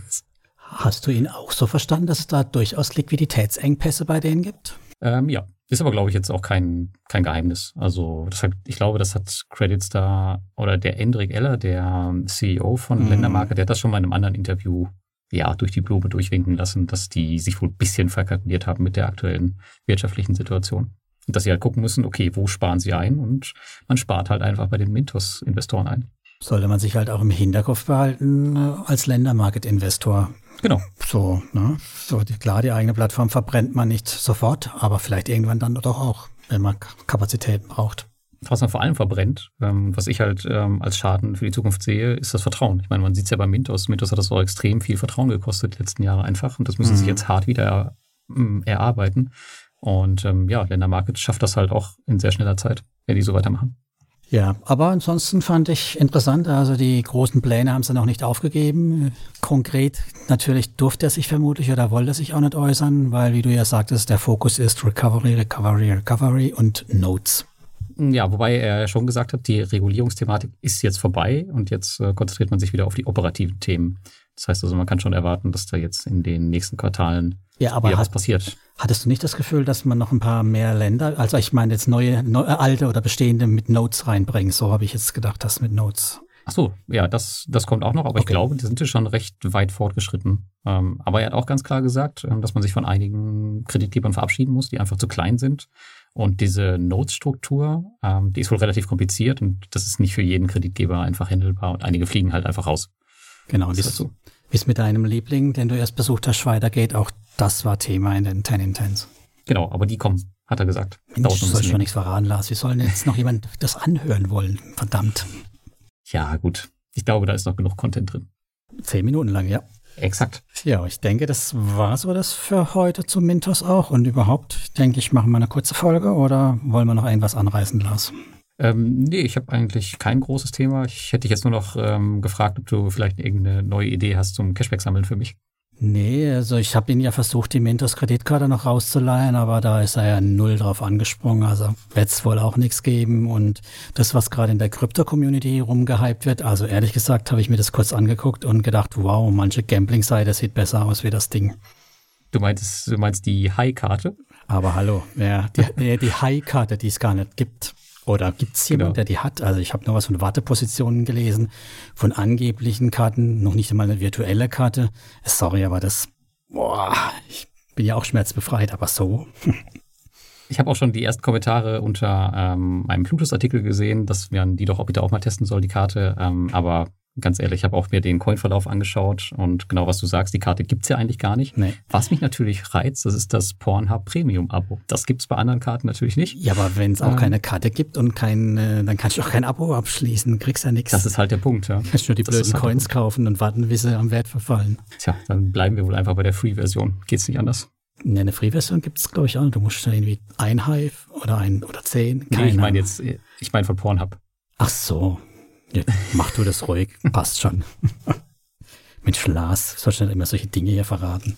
Hast du ihn auch so verstanden, dass es da durchaus Liquiditätsengpässe bei denen gibt? Ähm, ja, ist aber, glaube ich, jetzt auch kein, kein Geheimnis. Also das hat, ich glaube, das hat Credits da oder der Endrik Eller, der CEO von mhm. Ländermarke, der hat das schon mal in einem anderen Interview ja, durch die Blume durchwinken lassen, dass die sich wohl ein bisschen verkalkuliert haben mit der aktuellen wirtschaftlichen Situation. Und dass sie halt gucken müssen, okay, wo sparen sie ein? Und man spart halt einfach bei den Mintos-Investoren ein. Sollte man sich halt auch im Hinterkopf behalten äh, als Ländermarket-Investor. Genau. So, ne? So, die, klar, die eigene Plattform verbrennt man nicht sofort, aber vielleicht irgendwann dann doch auch, wenn man Kapazitäten braucht. Was man vor allem verbrennt, ähm, was ich halt ähm, als Schaden für die Zukunft sehe, ist das Vertrauen. Ich meine, man sieht es ja bei Mintos. Mintos hat das auch extrem viel Vertrauen gekostet die letzten Jahre einfach und das müssen mhm. sie jetzt hart wieder äh, erarbeiten. Und ähm, ja, Ländermarket schafft das halt auch in sehr schneller Zeit, wenn die so weitermachen. Ja, aber ansonsten fand ich interessant, also die großen Pläne haben sie noch nicht aufgegeben. Konkret natürlich durfte er sich vermutlich oder wollte er sich auch nicht äußern, weil, wie du ja sagtest, der Fokus ist Recovery, Recovery, Recovery und Notes. Ja, wobei er schon gesagt hat, die Regulierungsthematik ist jetzt vorbei und jetzt äh, konzentriert man sich wieder auf die operativen Themen. Das heißt also, man kann schon erwarten, dass da jetzt in den nächsten Quartalen ja, aber ja, was passiert. Hattest du nicht das Gefühl, dass man noch ein paar mehr Länder, also ich meine jetzt neue, neue alte oder bestehende mit Notes reinbringen? So habe ich jetzt gedacht, das mit Notes. Ach so, ja, das, das kommt auch noch, aber okay. ich glaube, die sind ja schon recht weit fortgeschritten. Ähm, aber er hat auch ganz klar gesagt, ähm, dass man sich von einigen Kreditgebern verabschieden muss, die einfach zu klein sind. Und diese Notes-Struktur, ähm, die ist wohl relativ kompliziert und das ist nicht für jeden Kreditgeber einfach handelbar und einige fliegen halt einfach raus. Genau, das ist so. Wie es mit deinem Liebling, den du erst besucht hast, weitergeht, auch das war Thema in den Ten Intents. Genau, aber die kommen, hat er gesagt. Mensch, du sollst schon nichts verraten, Lars. Wie sollen jetzt noch jemand das anhören wollen? Verdammt. Ja, gut. Ich glaube, da ist noch genug Content drin. Zehn Minuten lang, ja. Exakt. Ja, ich denke, das war so das für heute zu Mintos auch. Und überhaupt, denke ich, machen wir eine kurze Folge oder wollen wir noch irgendwas anreißen, Lars? Ähm, nee, ich habe eigentlich kein großes Thema. Ich hätte dich jetzt nur noch ähm, gefragt, ob du vielleicht irgendeine neue Idee hast zum Cashback-Sammeln für mich. Nee, also ich habe ihn ja versucht, die Mentos Kreditkarte noch rauszuleihen, aber da ist er ja null drauf angesprungen. Also wird es wohl auch nichts geben. Und das, was gerade in der Krypto-Community rumgehypt wird, also ehrlich gesagt, habe ich mir das kurz angeguckt und gedacht, wow, manche Gambling-Seite sieht besser aus wie das Ding. Du meinst, du meinst die High-Karte? Aber hallo, ja, die, die High-Karte, die es gar nicht gibt. Oder gibt es jemanden, genau. der die hat? Also ich habe nur was von Wartepositionen gelesen, von angeblichen Karten, noch nicht einmal eine virtuelle Karte. Sorry, aber das, boah, ich bin ja auch schmerzbefreit, aber so. Ich habe auch schon die ersten Kommentare unter ähm, einem Plutus-Artikel gesehen, dass man die doch bitte auch mal testen soll, die Karte. Ähm, aber ganz ehrlich, ich habe auch mir den Coinverlauf angeschaut und genau was du sagst, die Karte gibt's ja eigentlich gar nicht. Nee. Was mich natürlich reizt, das ist das Pornhub Premium-Abo. Das gibt's bei anderen Karten natürlich nicht. Ja, aber wenn es auch ähm, keine Karte gibt und kein, äh, dann kannst du auch kein Abo abschließen, kriegst ja nichts. Das ist halt der Punkt, ja. Kannst nur die das blöden halt Coins kaufen und warten, bis sie am Wert verfallen. Tja, dann bleiben wir wohl einfach bei der Free-Version. Geht's nicht anders? Ja, eine Free-Version gibt's glaube ich, auch. Du musst irgendwie ein Hive oder ein oder zehn. Nee, ich meine jetzt, ich meine von Pornhub. Ach so, ja, mach du das ruhig, passt schon. Mit Lars, sollst du nicht immer solche Dinge hier verraten.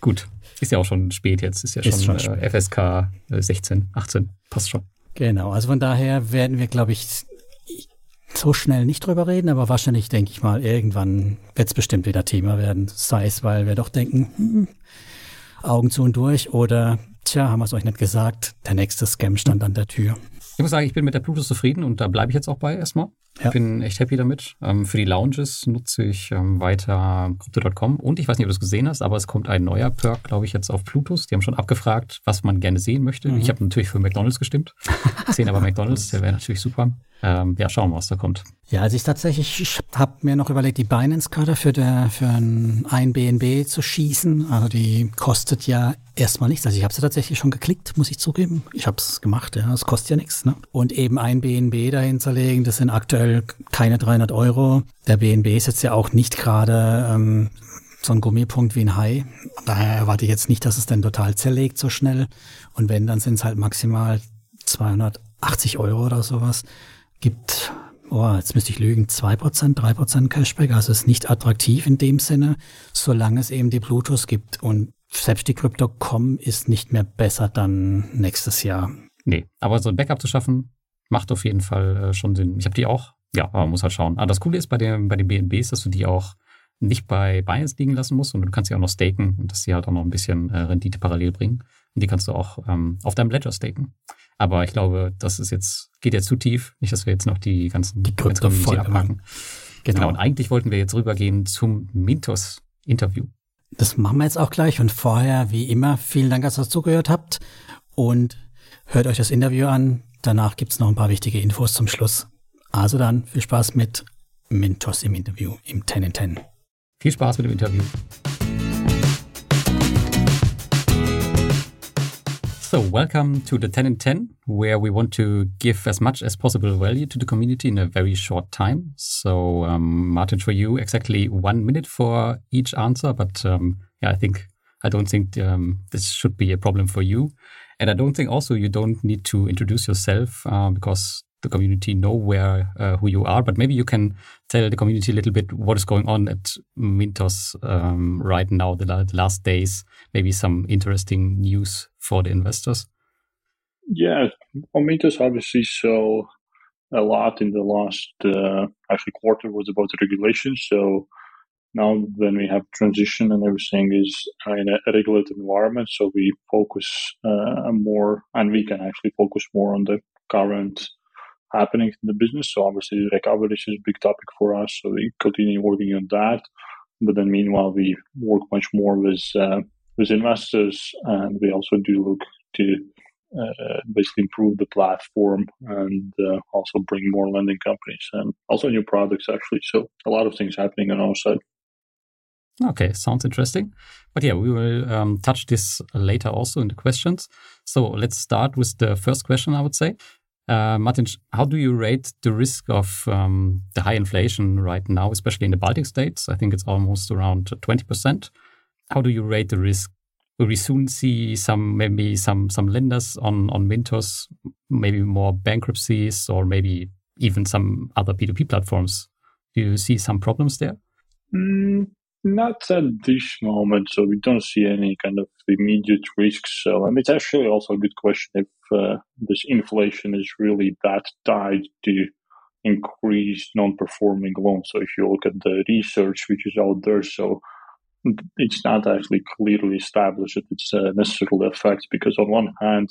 Gut, ist ja auch schon spät jetzt, ist ja ist schon, schon äh, FSK 16, 18, passt schon. Genau, also von daher werden wir, glaube ich, so schnell nicht drüber reden, aber wahrscheinlich denke ich mal, irgendwann wird es bestimmt wieder Thema werden. Sei es, weil wir doch denken, hm, Augen zu und durch oder, tja, haben wir es euch nicht gesagt, der nächste Scam stand an der Tür. Ich muss sagen, ich bin mit der Pluto zufrieden und da bleibe ich jetzt auch bei erstmal. Ja. Ich bin echt happy damit. Ähm, für die Lounges nutze ich ähm, weiter Crypto.com und ich weiß nicht, ob du es gesehen hast, aber es kommt ein neuer Perk, glaube ich, jetzt auf Plutus. Die haben schon abgefragt, was man gerne sehen möchte. Mhm. Ich habe natürlich für McDonalds gestimmt. Sehen aber McDonalds, der wäre natürlich super. Ähm, ja, schauen wir, was da kommt. Ja, also ich tatsächlich, ich habe mir noch überlegt, die Binance-Karte für, für ein, ein BNB zu schießen. Also die kostet ja erstmal nichts. Also ich habe sie tatsächlich schon geklickt, muss ich zugeben. Ich habe es gemacht, ja, es kostet ja nichts. Ne? Und eben ein BNB dahin zu legen, das sind aktuell keine 300 Euro. Der BNB ist jetzt ja auch nicht gerade ähm, so ein Gummipunkt wie ein Hai. Daher erwarte ich jetzt nicht, dass es denn total zerlegt so schnell. Und wenn, dann sind es halt maximal 280 Euro oder sowas gibt, oh, jetzt müsste ich lügen, 2%, 3% Cashback. Also ist nicht attraktiv in dem Sinne, solange es eben die Bluetooth gibt. Und selbst die Crypto.com ist nicht mehr besser dann nächstes Jahr. Nee, aber so ein Backup zu schaffen, macht auf jeden Fall äh, schon Sinn. Ich habe die auch, ja, aber man muss halt schauen. Aber das Coole ist bei, dem, bei den BNBs, dass du die auch nicht bei Binance liegen lassen musst, sondern du kannst sie auch noch staken und dass sie halt auch noch ein bisschen äh, Rendite parallel bringen. Und die kannst du auch ähm, auf deinem Ledger staken. Aber ich glaube, das ist jetzt, geht jetzt zu tief. Nicht, dass wir jetzt noch die ganzen die Krypto voll abhaken. Genau. genau. Und eigentlich wollten wir jetzt rübergehen zum Mintos-Interview. Das machen wir jetzt auch gleich. Und vorher, wie immer, vielen Dank, dass ihr zugehört habt. Und Hört euch das Interview an. Danach gibt es noch ein paar wichtige Infos zum Schluss. Also dann viel Spaß mit Mintos im Interview im 10 in 10. Viel Spaß mit dem Interview. So, welcome to the 10 in 10, where we want to give as much as possible value to the community in a very short time. So, um, Martin, for you, exactly one minute for each answer. But um, yeah, I think I don't think um, this should be a problem for you, and I don't think also you don't need to introduce yourself uh, because the community know where uh, who you are. But maybe you can tell the community a little bit what is going on at Mintos um, right now, the, the last days. Maybe some interesting news for the investors? Yeah, mintos obviously saw a lot in the last uh, actually quarter was about the regulation. So now when we have transition and everything is in a regulated environment, so we focus uh, more and we can actually focus more on the current happenings in the business. So obviously recovery is a big topic for us. So we continue working on that. But then meanwhile, we work much more with uh, with investors, and we also do look to uh, basically improve the platform and uh, also bring more lending companies and also new products actually. So a lot of things happening on our side. Okay, sounds interesting. But yeah, we will um, touch this later also in the questions. So let's start with the first question, I would say. Uh, Martin, how do you rate the risk of um, the high inflation right now, especially in the Baltic states? I think it's almost around 20% how do you rate the risk? Will we soon see some maybe some some lenders on on Mintos, maybe more bankruptcies, or maybe even some other P2P platforms? Do you see some problems there? Mm, not at this moment. So we don't see any kind of immediate risks. So and it's actually also a good question if uh, this inflation is really that tied to increased non-performing loans. So if you look at the research which is out there, so it's not actually clearly established that it's uh, necessarily affects because on one hand,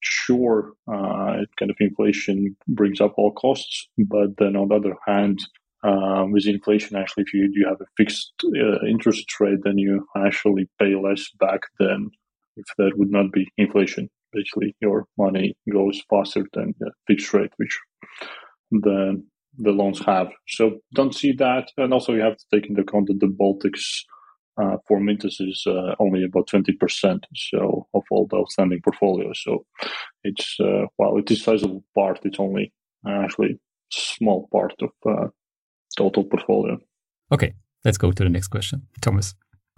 sure, uh, kind of inflation brings up all costs, but then on the other hand, uh, with inflation, actually, if you, you have a fixed uh, interest rate, then you actually pay less back than if there would not be inflation. Basically, your money goes faster than the fixed rate, which the the loans have. So don't see that, and also you have to take into account that the Baltics uh, for Mintos is uh, only about 20% so of all the outstanding portfolio. So it's, uh, while it is a sizable part, it's only actually small part of uh, total portfolio. Okay, let's go to the next question. Thomas.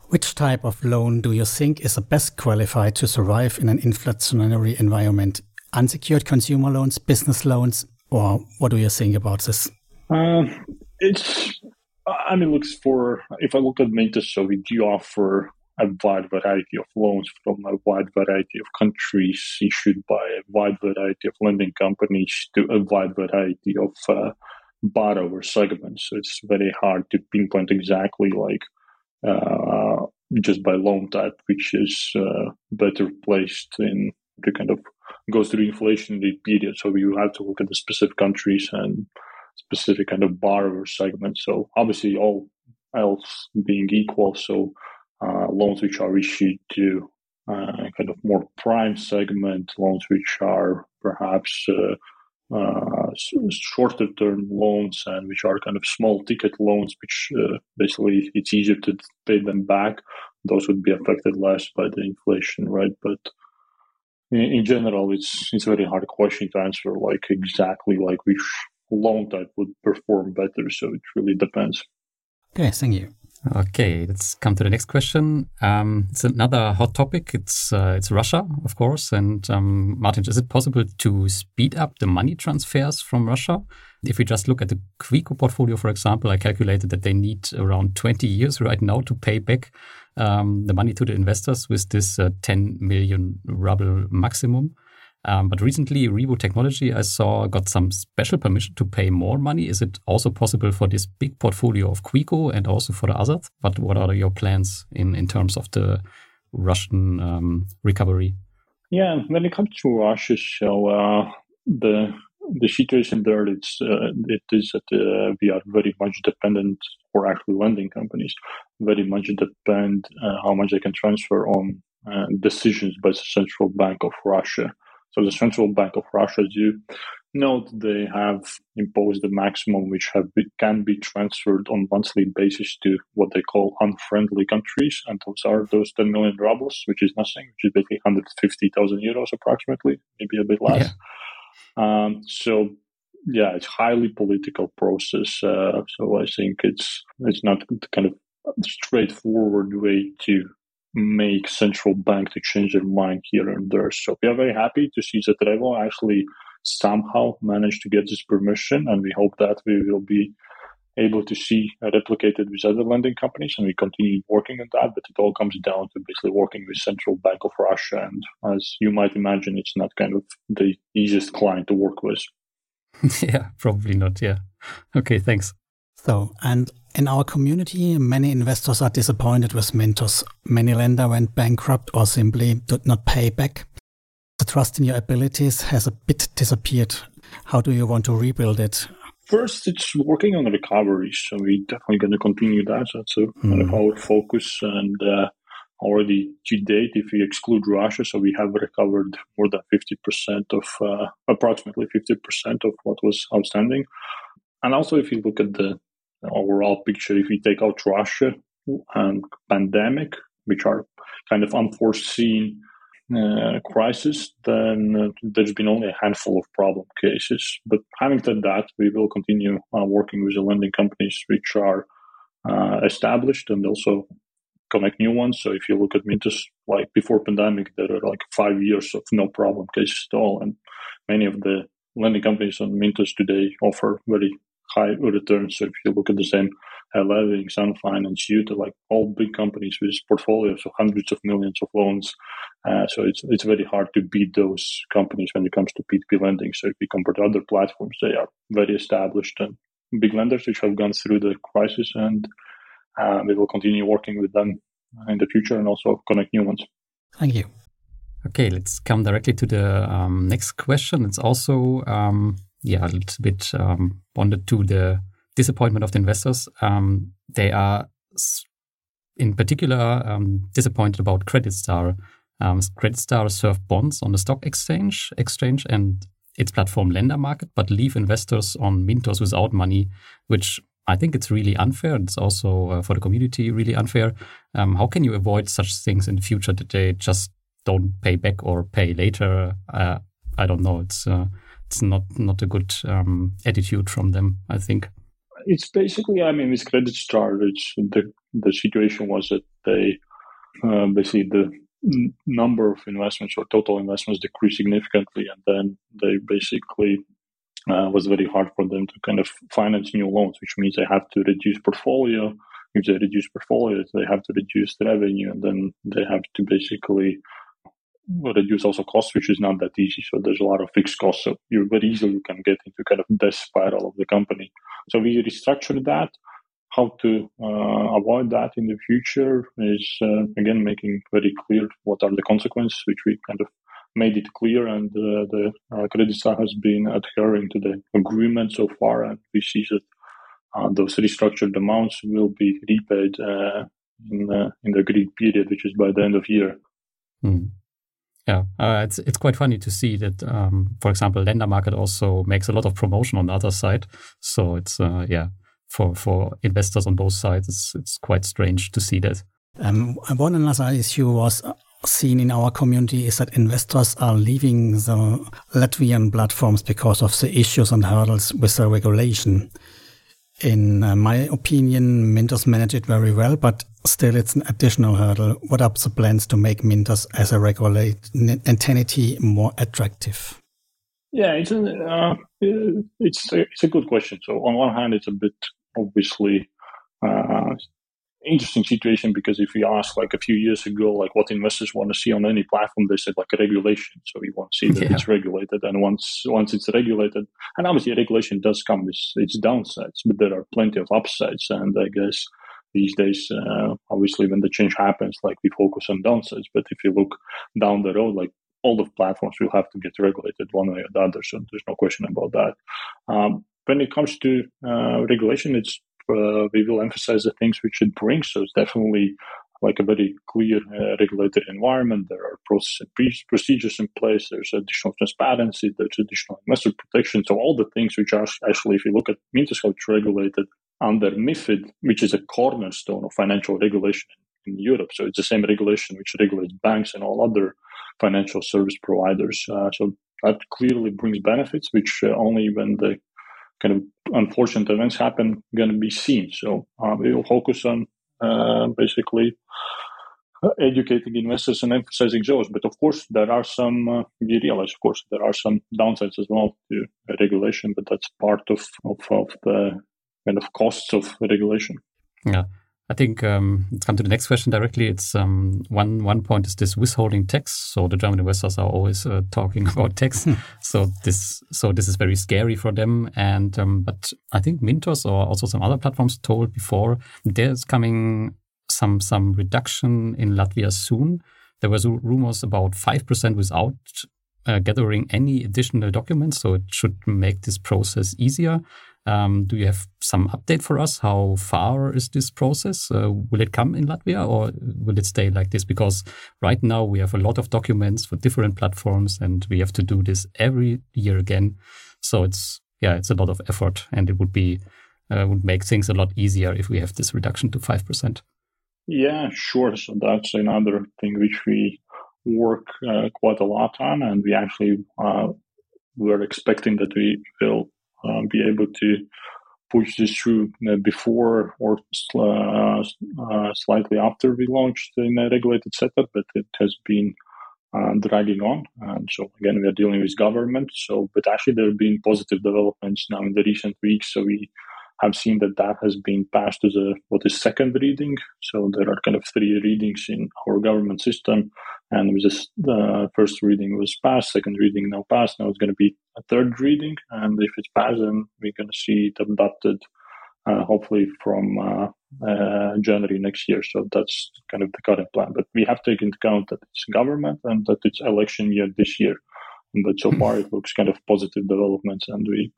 Which type of loan do you think is the best qualified to survive in an inflationary environment? Unsecured consumer loans, business loans, or what do you think about this? Uh, it's I mean, looks for if I look at Mintos, so we do offer a wide variety of loans from a wide variety of countries issued by a wide variety of lending companies to a wide variety of uh, borrower segments. So it's very hard to pinpoint exactly like uh, just by loan type, which is uh, better placed in the kind of goes through inflationary period. So you have to look at the specific countries and specific kind of borrower segment. So obviously, all else being equal, so uh, loans which are issued to uh, kind of more prime segment, loans which are perhaps uh shorter term loans and which are kind of small ticket loans, which uh, basically it's easier to pay them back. Those would be affected less by the inflation, right? But in, in general, it's it's a very hard question to answer, like exactly like which loan type would perform better. So it really depends. Okay, thank you. Okay, let's come to the next question. Um, it's another hot topic. It's uh, it's Russia, of course. And um, Martin, is it possible to speed up the money transfers from Russia? If we just look at the Quico portfolio, for example, I calculated that they need around 20 years right now to pay back um, the money to the investors with this uh, 10 million ruble maximum. Um, but recently, Revo Technology, I saw, got some special permission to pay more money. Is it also possible for this big portfolio of Quico and also for the others? But what are your plans in, in terms of the Russian um, recovery? Yeah, when it comes to Russia, so uh, the the situation there it's uh, it is that uh, we are very much dependent, or actually lending companies, very much depend uh, how much they can transfer on uh, decisions by the central bank of Russia So the Central Bank of Russia, as you note, they have imposed the maximum which have be, can be transferred on monthly basis to what they call unfriendly countries, and those are those 10 million rubles, which is nothing, which is basically 150,000 euros approximately, maybe a bit less. Yeah. Um, so yeah, it's highly political process. Uh, so I think it's it's not kind of straightforward way to make central bank to change their mind here and there. So we are very happy to see that Revo actually somehow managed to get this permission, and we hope that we will be able to see replicated with other lending companies, and we continue working on that. But it all comes down to basically working with Central Bank of Russia, and as you might imagine, it's not kind of the easiest client to work with. yeah, probably not. Yeah. Okay, thanks. So, and in our community, many investors are disappointed with Mintos. Many lender went bankrupt or simply did not pay back. The trust in your abilities has a bit disappeared. How do you want to rebuild it? First, it's working on recovery. So we're definitely going to continue that. That's a, mm. kind of hmm. our focus. And uh, already to date, if we exclude Russia, so we have recovered more than 50% of, uh, approximately 50% of what was outstanding. And also, if you look at the overall picture, if we take out Russia and pandemic, which are kind of unforeseen uh, crisis, then uh, there's been only a handful of problem cases. But having said that, we will continue uh, working with the lending companies which are uh, established and also connect new ones. So if you look at Mintos, like before pandemic, there are like five years of no problem cases at all, and many of the lending companies on Mintos today offer very high returns. So if you look at the same uh, Leving, Sun Finance, Utah, like all big companies with portfolios of hundreds of millions of loans. Uh, so it's it's very hard to beat those companies when it comes to P2P lending. So if you compare to other platforms, they are very established and big lenders which have gone through the crisis and uh, we will continue working with them in the future and also connect new ones. Thank you. Okay, let's come directly to the um, next question. It's also um, yeah, a little bit um, bonded to the disappointment of the investors. Um, they are, in particular, um, disappointed about Credit Star. Um, Credit Star serve bonds on the stock exchange, exchange and its platform Lender Market, but leave investors on Mintos without money, which I think it's really unfair. It's also uh, for the community really unfair. Um, how can you avoid such things in the future that they just don't pay back or pay later? Uh, I don't know. It's uh, it's not not a good um, attitude from them. I think it's basically. I mean, with Credit it's the the situation was that they uh, basically the number of investments or total investments decreased significantly, and then they basically uh, was very hard for them to kind of finance new loans, which means they have to reduce portfolio. If they reduce portfolio, they have to reduce the revenue, and then they have to basically reduce also costs, which is not that easy. So there's a lot of fixed costs. So you very easily can get into kind of death spiral of the company. So we restructured that. How to uh, avoid that in the future is uh, again making very clear what are the consequences, which we kind of made it clear, and uh, the uh, Credit Star has been adhering to the agreement so far, and we see that uh, those restructured amounts will be repaid uh, in in the agreed period, which is by the end of year. Mm. Yeah, uh, it's it's quite funny to see that, um, for example, Lender Market also makes a lot of promotion on the other side. So it's uh, yeah, for for investors on both sides, it's it's quite strange to see that. Um, one another issue was seen in our community is that investors are leaving the Latvian platforms because of the issues and hurdles with the regulation. In uh, my opinion, Mintos manage it very well, but still it's an additional hurdle. What are the plans to make Mintos as a regulated entity more attractive? Yeah, it's a, uh, it's a, it's a good question. So on one hand, it's a bit obviously uh, interesting situation because if we ask like a few years ago, like what investors want to see on any platform, they said like a regulation. So we want to see that yeah. it's regulated, and once once it's regulated, and obviously regulation does come with its downsides, but there are plenty of upsides. And I guess these days, uh, obviously, when the change happens, like we focus on downsides. But if you look down the road, like all the platforms will have to get regulated one way or the other. So there's no question about that. Um, when it comes to uh, regulation, it's uh, we will emphasize the things which it brings. So it's definitely like a very clear uh, regulated environment. There are process and procedures in place. There's additional transparency. There's additional investor protection. So all the things which are actually, if you look at Mintos, how it's regulated under MIFID, which is a cornerstone of financial regulation in Europe. So it's the same regulation which regulates banks and all other financial service providers. Uh, so that clearly brings benefits, which uh, only when the kind of unfortunate events happen going to be seen. So uh, we will focus on uh, basically uh, educating investors and emphasizing those. But of course, there are some, uh, we realize, of course, there are some downsides as well to regulation, but that's part of, of, of the kind of costs of regulation. Yeah. I think um, let's come to the next question directly. It's um, one one point is this withholding tax. So the German investors are always uh, talking about tax. Hmm. so this so this is very scary for them. And um, but I think Mintos or also some other platforms told before there's coming some some reduction in Latvia soon. There was rumors about five percent without uh, gathering any additional documents. So it should make this process easier. Um, do you have some update for us? How far is this process? Uh, will it come in Latvia or will it stay like this? Because right now we have a lot of documents for different platforms and we have to do this every year again. So it's, yeah, it's a lot of effort and it would be, uh, would make things a lot easier if we have this reduction to 5%. Yeah, sure. So that's another thing which we work uh, quite a lot on. And we actually, uh, we're expecting that we will uh, be able to push this through uh, before or uh, uh, slightly after we launched in a regulated setup, but it has been uh, dragging on. And so again, we are dealing with government. So, but actually, there have been positive developments now in the recent weeks. So we have seen that that has been passed as a what is second reading. So there are kind of three readings in our government system, and with this, the first reading was passed, second reading now passed. Now it's going to be a third reading, and if it's passed, then we're going to see it adopted, uh, hopefully from uh, uh, January next year. So that's kind of the current plan. But we have to take into account that it's government and that it's election year this year. But so far, it looks kind of positive developments, and we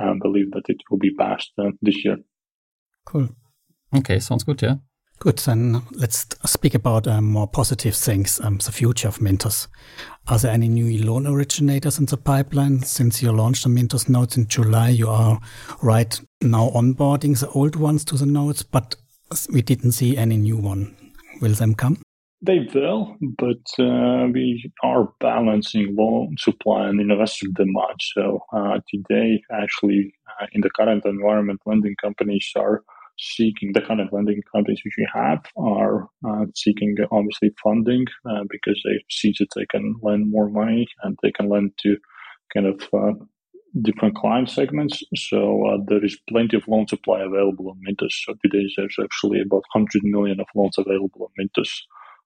uh, believe that it will be passed uh, this year. Cool. Okay, sounds good. Yeah. Good, then let's speak about um, more positive things, um, the future of Mintos. Are there any new loan originators in the pipeline? Since you launched the Mintos notes in July, you are right now onboarding the old ones to the notes, but we didn't see any new one. Will them come? They will, but uh, we are balancing loan supply and investor demand. So uh, today, actually, uh, in the current environment, lending companies are seeking the kind of lending companies which we have are uh, seeking obviously funding uh, because they see that they can lend more money and they can lend to kind of uh, different client segments. So uh, there is plenty of loan supply available on Mintos. So today there's actually about 100 million of loans available on Mintos.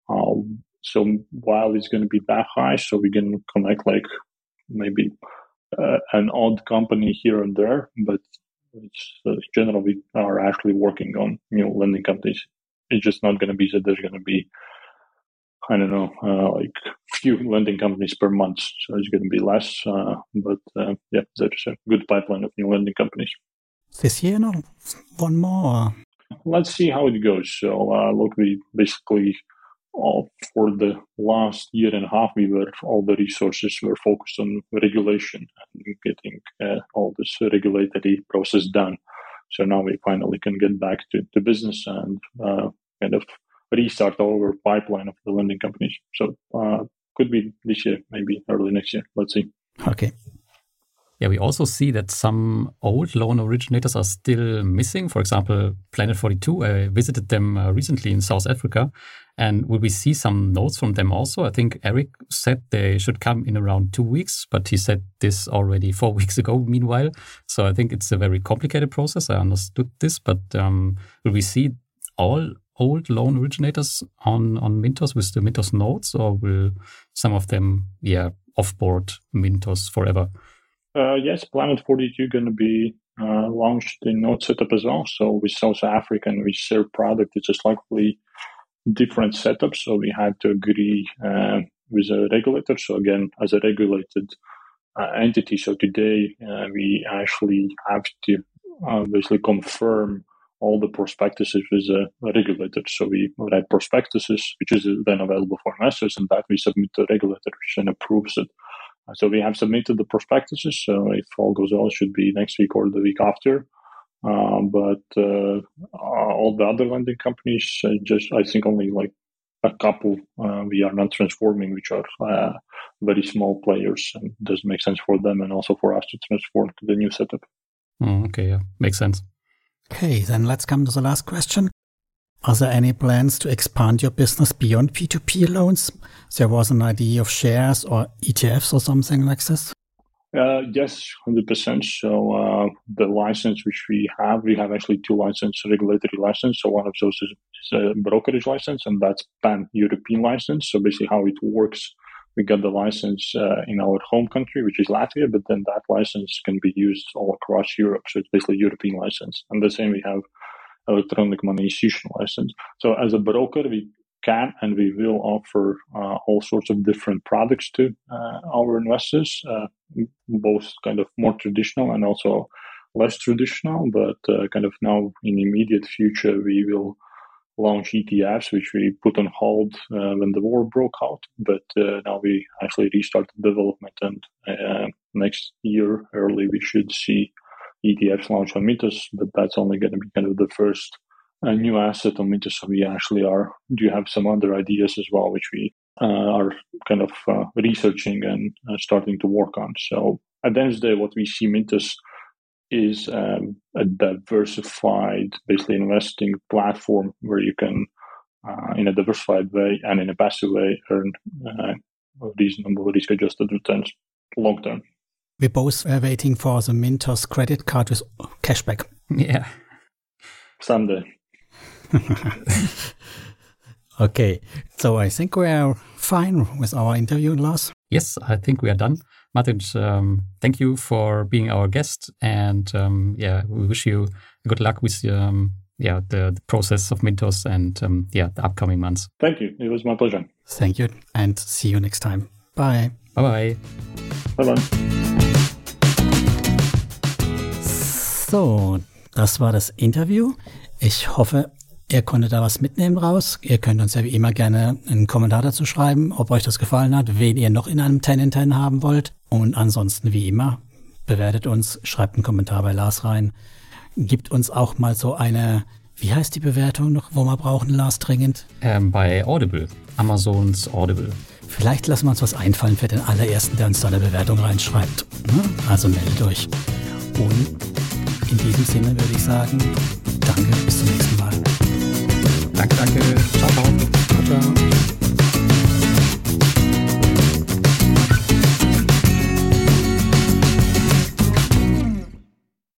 Um, so while it's going to be that high, so we can connect like maybe uh, an odd company here and there, but which uh, in general we are actually working on new lending companies. It's just not going to be that there's going to be, I don't know, uh, like few lending companies per month. So it's going to be less. Uh, but uh, yeah, there's a good pipeline of new lending companies. This year, no, one more. Let's see how it goes. So uh, look, we basically all for the last year and a half, we were all the resources were focused on regulation and getting uh, all this regulatory process done. So now we finally can get back to, to business and uh, kind of restart our pipeline of the lending companies. So uh, could be this year, maybe early next year. Let's see. Okay. Yeah, we also see that some old loan originators are still missing. For example, Planet 42, I visited them uh, recently in South Africa. And will we see some notes from them also? I think Eric said they should come in around two weeks, but he said this already four weeks ago, meanwhile. So I think it's a very complicated process. I understood this, but um, will we see all old loan originators on, on Mintos with the Mintos notes, or will some of them, yeah, offboard Mintos forever? Uh, yes, Planet 42 going to be uh, launched in Node setup as well. So with South Africa and with their product, it's a slightly different setup. So we had to agree uh, with a regulator. So again, as a regulated uh, entity, so today uh, we actually have to basically confirm all the prospectuses with a regulator. So we write prospectuses, which is then available for investors, and that we submit to the regulator, which then approves it. So we have submitted the prospectuses. So if all goes well, it should be next week or the week after. Uh, but uh, all the other lending companies, uh, just I think only like a couple uh, we are not transforming, which are uh, very small players, and it does make sense for them and also for us to transform to the new setup. Mm, okay, yeah, makes sense. Okay, then let's come to the last question. Are there any plans to expand your business beyond P2P loans? There was an idea of shares or ETFs or something like this. Uh, yes, 100%. So uh, the license which we have, we have actually two license, regulatory license. So one of those is, a brokerage license and that's pan-European license. So basically how it works, we got the license uh, in our home country, which is Latvia, but then that license can be used all across Europe. So it's basically European license. And the same we have electronic money license. So as a broker, we can and we will offer uh, all sorts of different products to uh, our investors, uh, both kind of more traditional and also less traditional. But uh, kind of now in immediate future, we will launch ETFs, which we put on hold uh, when the war broke out. But uh, now we actually restart development, and next year early we should see ETFs launch on Mintos. But that's only going to be kind of the first a new asset on Mintos. So we actually are do you have some other ideas as well, which we uh, are kind of uh, researching and uh, starting to work on. So at the end of the day, what we see Mintos is um, a diversified, basically investing platform where you can, uh, in a diversified way and in a passive way, earn uh, reasonable risk-adjusted returns long term. We're both waiting for the Mintos credit card with cashback. Yeah. Someday. okay, so I think we are fine with our interview, Lars. Yes, I think we are done. Martin, um, thank you for being our guest, and um, yeah, we wish you good luck with um, yeah the, the, process of Mintos and um, yeah the upcoming months. Thank you. It was my pleasure. Thank you, and see you next time. Bye. Bye bye. Bye bye. So, das war das Interview. Ich hoffe, Ihr konntet da was mitnehmen raus. Ihr könnt uns ja wie immer gerne einen Kommentar dazu schreiben, ob euch das gefallen hat, wen ihr noch in einem 10 in 10 haben wollt. Und ansonsten wie immer, bewertet uns, schreibt einen Kommentar bei Lars rein. Gibt uns auch mal so eine, wie heißt die Bewertung noch, wo wir brauchen, Lars, dringend? Ähm, bei Audible. Amazons Audible. Vielleicht lassen wir uns was einfallen für den allerersten, der uns da eine Bewertung reinschreibt. Ne? Also meldet euch. Und in diesem Sinne würde ich sagen, danke, bis zum nächsten Mal. Danke, danke. Ciao, ciao.